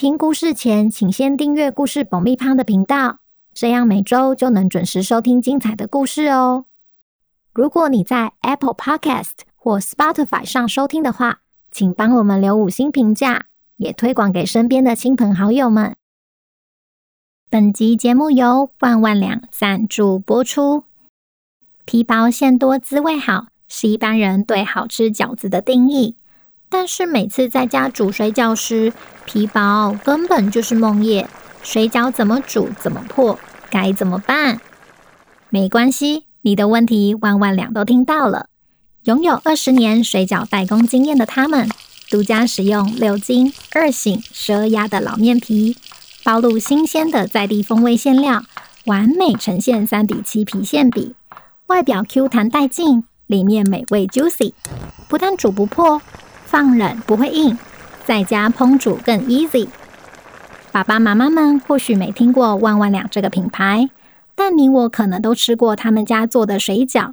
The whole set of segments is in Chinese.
听故事前，请先订阅故事保密胖的频道，这样每周就能准时收听精彩的故事哦。如果你在 Apple Podcast 或 Spotify 上收听的话，请帮我们留五星评价，也推广给身边的亲朋好友们。本集节目由万万两赞助播出。皮薄馅多滋味好，是一般人对好吃饺子的定义。但是每次在家煮水饺时，皮薄根本就是梦魇。水饺怎么煮怎么破，该怎么办？没关系，你的问题万万两都听到了。拥有二十年水饺代工经验的他们，独家使用六斤二醒十二压的老面皮。包入新鲜的在地风味馅料，完美呈现三比七皮馅比，外表 Q 弹带劲，里面美味 juicy，不但煮不破，放冷不会硬，在家烹煮更 easy。爸爸妈妈们或许没听过万万两这个品牌，但你我可能都吃过他们家做的水饺，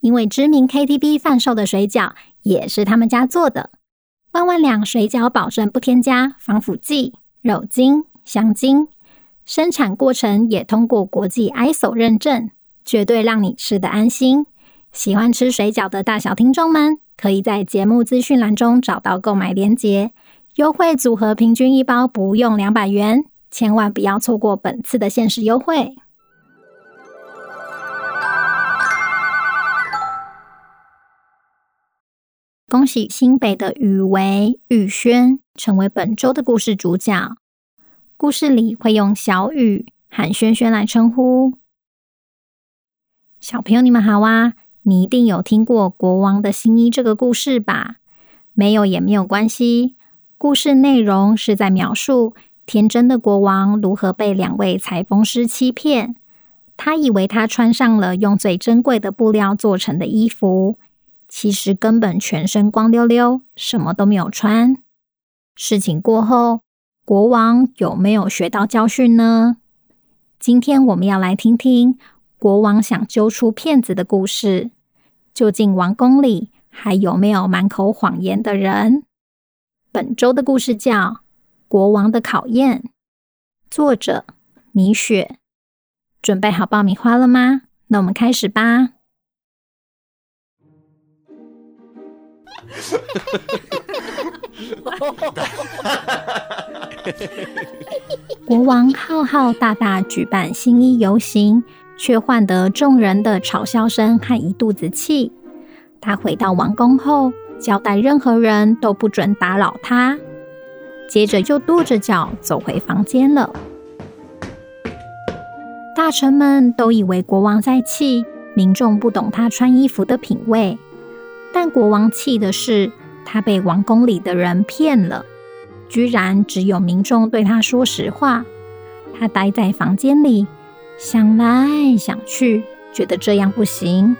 因为知名 KTV 贩售的水饺也是他们家做的。万万两水饺保证不添加防腐剂、肉精。香精生产过程也通过国际 ISO 认证，绝对让你吃得安心。喜欢吃水饺的大小听众们，可以在节目资讯栏中找到购买链接，优惠组合平均一包不用两百元，千万不要错过本次的限时优惠。恭喜新北的雨维、雨轩成为本周的故事主角。故事里会用小雨喊轩轩来称呼。小朋友，你们好啊！你一定有听过《国王的新衣》这个故事吧？没有也没有关系。故事内容是在描述天真的国王如何被两位裁缝师欺骗。他以为他穿上了用最珍贵的布料做成的衣服，其实根本全身光溜溜，什么都没有穿。事情过后，国王有没有学到教训呢？今天我们要来听听国王想揪出骗子的故事。究竟王宫里还有没有满口谎言的人？本周的故事叫《国王的考验》，作者米雪。准备好爆米花了吗？那我们开始吧。国王浩浩大大举办新衣游行，却换得众人的嘲笑声和一肚子气。他回到王宫后，交代任何人都不准打扰他，接着就跺着脚走回房间了。大臣们都以为国王在气，民众不懂他穿衣服的品味，但国王气的是他被王宫里的人骗了。居然只有民众对他说实话，他待在房间里，想来想去，觉得这样不行。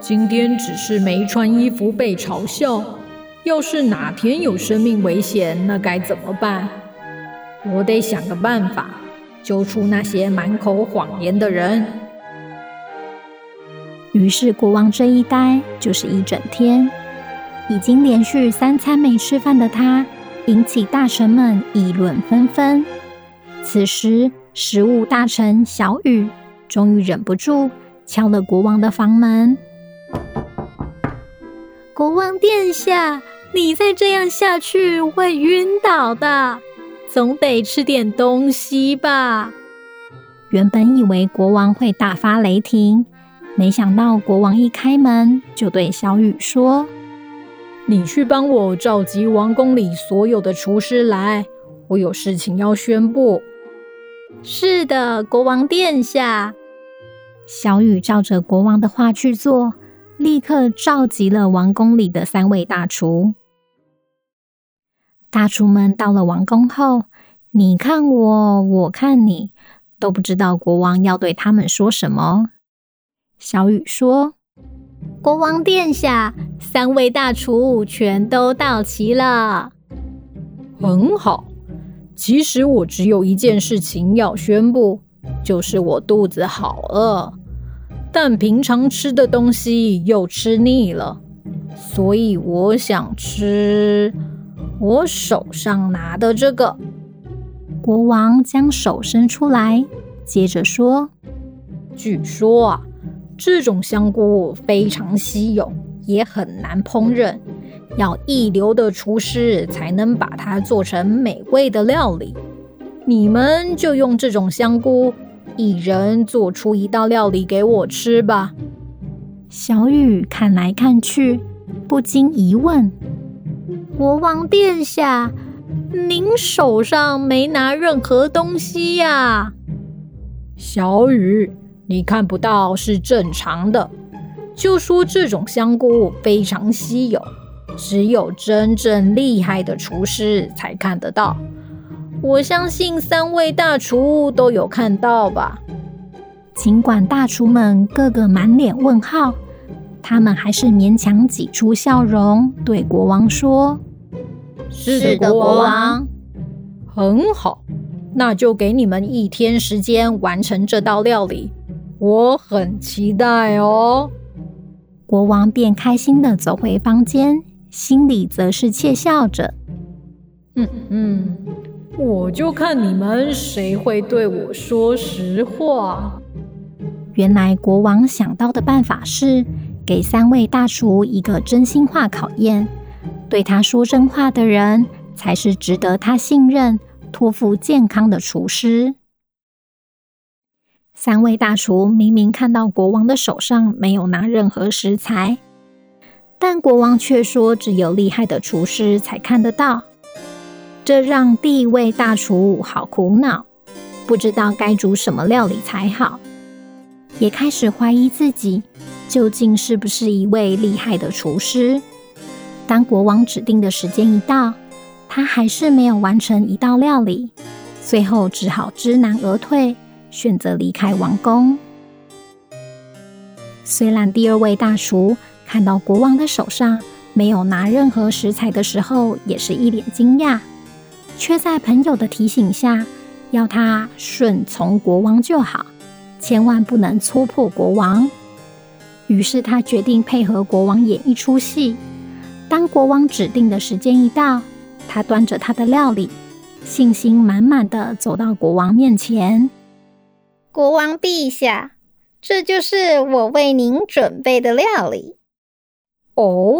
今天只是没穿衣服被嘲笑，要是哪天有生命危险，那该怎么办？我得想个办法，揪出那些满口谎言的人。于是国王这一待就是一整天，已经连续三餐没吃饭的他。引起大臣们议论纷纷。此时，食物大臣小雨终于忍不住敲了国王的房门。国王殿下，你再这样下去会晕倒的，总得吃点东西吧？原本以为国王会大发雷霆，没想到国王一开门就对小雨说。你去帮我召集王宫里所有的厨师来，我有事情要宣布。是的，国王殿下。小雨照着国王的话去做，立刻召集了王宫里的三位大厨。大厨们到了王宫后，你看我，我看你，都不知道国王要对他们说什么。小雨说：“国王殿下，三位大厨全都到齐了。”很好。其实我只有一件事情要宣布，就是我肚子好饿，但平常吃的东西又吃腻了，所以我想吃我手上拿的这个。国王将手伸出来，接着说：“据说啊，这种香菇非常稀有，也很难烹饪。”要一流的厨师才能把它做成美味的料理。你们就用这种香菇，一人做出一道料理给我吃吧。小雨看来看去，不禁疑问：“国王殿下，您手上没拿任何东西呀？”小雨，你看不到是正常的。就说这种香菇非常稀有。只有真正厉害的厨师才看得到。我相信三位大厨都有看到吧？尽管大厨们个个满脸问号，他们还是勉强挤出笑容，对国王说：“是的，国王。很好，那就给你们一天时间完成这道料理。我很期待哦。”国王便开心的走回房间。心里则是窃笑着，嗯嗯，我就看你们谁会对我说实话。原来国王想到的办法是给三位大厨一个真心话考验，对他说真话的人才是值得他信任、托付健康的厨师。三位大厨明明看到国王的手上没有拿任何食材。但国王却说，只有厉害的厨师才看得到，这让第一位大厨好苦恼，不知道该煮什么料理才好，也开始怀疑自己究竟是不是一位厉害的厨师。当国王指定的时间一到，他还是没有完成一道料理，最后只好知难而退，选择离开王宫。虽然第二位大厨，看到国王的手上没有拿任何食材的时候，也是一脸惊讶，却在朋友的提醒下，要他顺从国王就好，千万不能戳破国王。于是他决定配合国王演一出戏。当国王指定的时间一到，他端着他的料理，信心满满的走到国王面前：“国王陛下，这就是我为您准备的料理。”哦，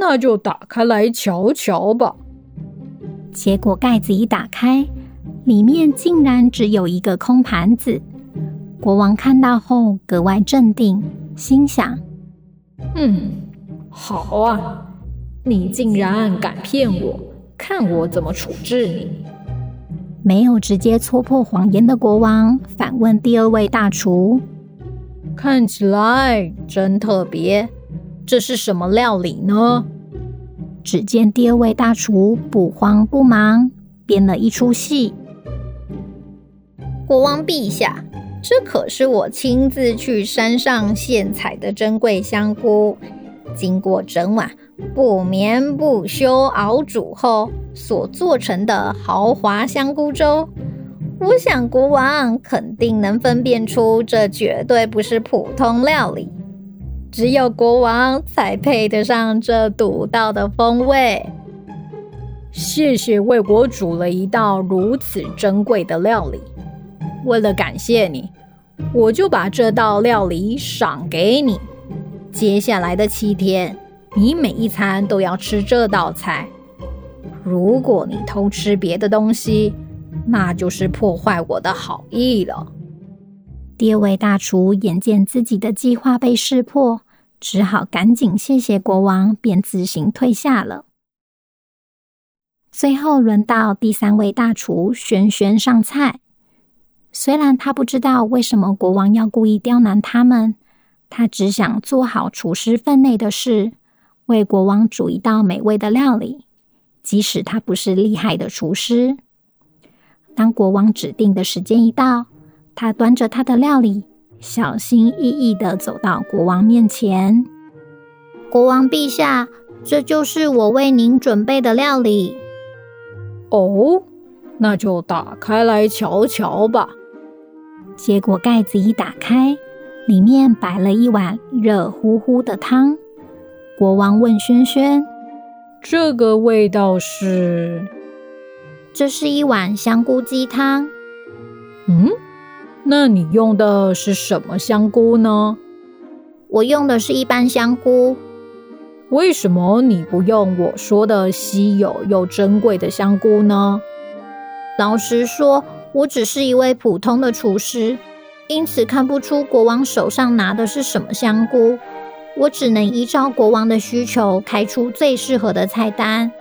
那就打开来瞧瞧吧。结果盖子一打开，里面竟然只有一个空盘子。国王看到后格外镇定，心想：“嗯，好啊，你竟然敢骗我，看我怎么处置你！”没有直接戳破谎言的国王反问第二位大厨：“看起来真特别。”这是什么料理呢？只见第二位大厨不慌不忙编了一出戏。国王陛下，这可是我亲自去山上现采的珍贵香菇，经过整晚不眠不休熬煮后所做成的豪华香菇粥。我想国王肯定能分辨出，这绝对不是普通料理。只有国王才配得上这独到的风味。谢谢为我煮了一道如此珍贵的料理。为了感谢你，我就把这道料理赏给你。接下来的七天，你每一餐都要吃这道菜。如果你偷吃别的东西，那就是破坏我的好意了。第二位大厨眼见自己的计划被识破，只好赶紧谢谢国王，便自行退下了。最后轮到第三位大厨轩轩上菜。虽然他不知道为什么国王要故意刁难他们，他只想做好厨师分内的事，为国王煮一道美味的料理，即使他不是厉害的厨师。当国王指定的时间一到，他端着他的料理，小心翼翼的走到国王面前。国王陛下，这就是我为您准备的料理。哦，那就打开来瞧瞧吧。结果盖子一打开，里面摆了一碗热乎乎的汤。国王问轩轩：“这个味道是？”“这是一碗香菇鸡汤。”“嗯，那你用的是什么香菇呢？”“我用的是一般香菇。”“为什么你不用我说的稀有又珍贵的香菇呢？”“老实说。”我只是一位普通的厨师，因此看不出国王手上拿的是什么香菇。我只能依照国王的需求开出最适合的菜单。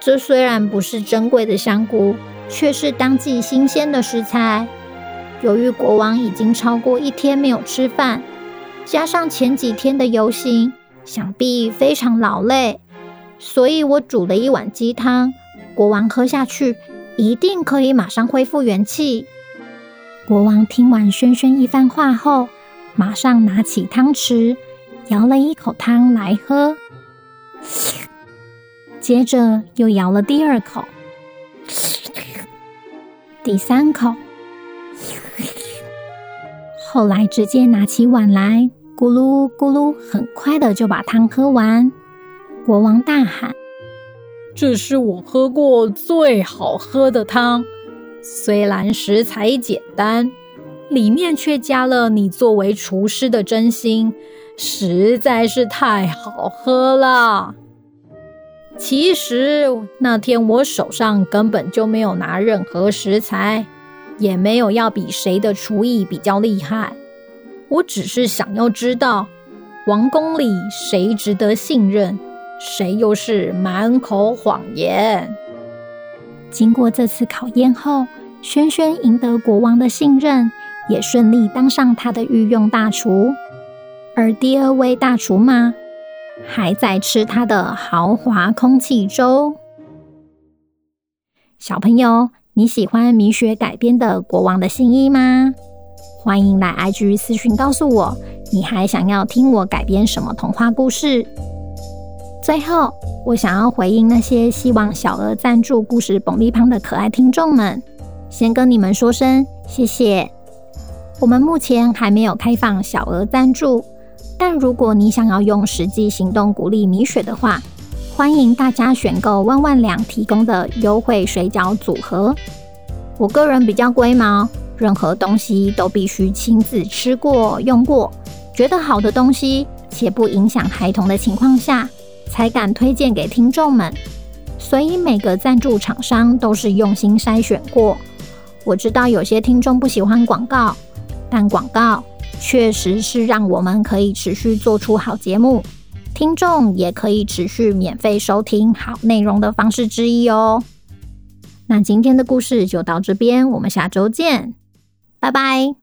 这虽然不是珍贵的香菇，却是当季新鲜的食材。由于国王已经超过一天没有吃饭，加上前几天的游行，想必非常劳累，所以我煮了一碗鸡汤，国王喝下去。一定可以马上恢复元气。国王听完轩轩一番话后，马上拿起汤匙，舀了一口汤来喝，接着又舀了第二口，第三口，后来直接拿起碗来，咕噜咕噜，很快的就把汤喝完。国王大喊。这是我喝过最好喝的汤，虽然食材简单，里面却加了你作为厨师的真心，实在是太好喝了。其实那天我手上根本就没有拿任何食材，也没有要比谁的厨艺比较厉害，我只是想要知道王宫里谁值得信任。谁又是满口谎言？经过这次考验后，轩轩赢得国王的信任，也顺利当上他的御用大厨。而第二位大厨嘛，还在吃他的豪华空气粥。小朋友，你喜欢米雪改编的《国王的新衣》吗？欢迎来 IG 私讯告诉我，你还想要听我改编什么童话故事？最后，我想要回应那些希望小额赞助故事爆米花的可爱听众们，先跟你们说声谢谢。我们目前还没有开放小额赞助，但如果你想要用实际行动鼓励米雪的话，欢迎大家选购万万两提供的优惠水饺组合。我个人比较龟毛，任何东西都必须亲自吃过、用过，觉得好的东西且不影响孩童的情况下，才敢推荐给听众们，所以每个赞助厂商都是用心筛选过。我知道有些听众不喜欢广告，但广告确实是让我们可以持续做出好节目，听众也可以持续免费收听好内容的方式之一哦。那今天的故事就到这边，我们下周见，拜拜。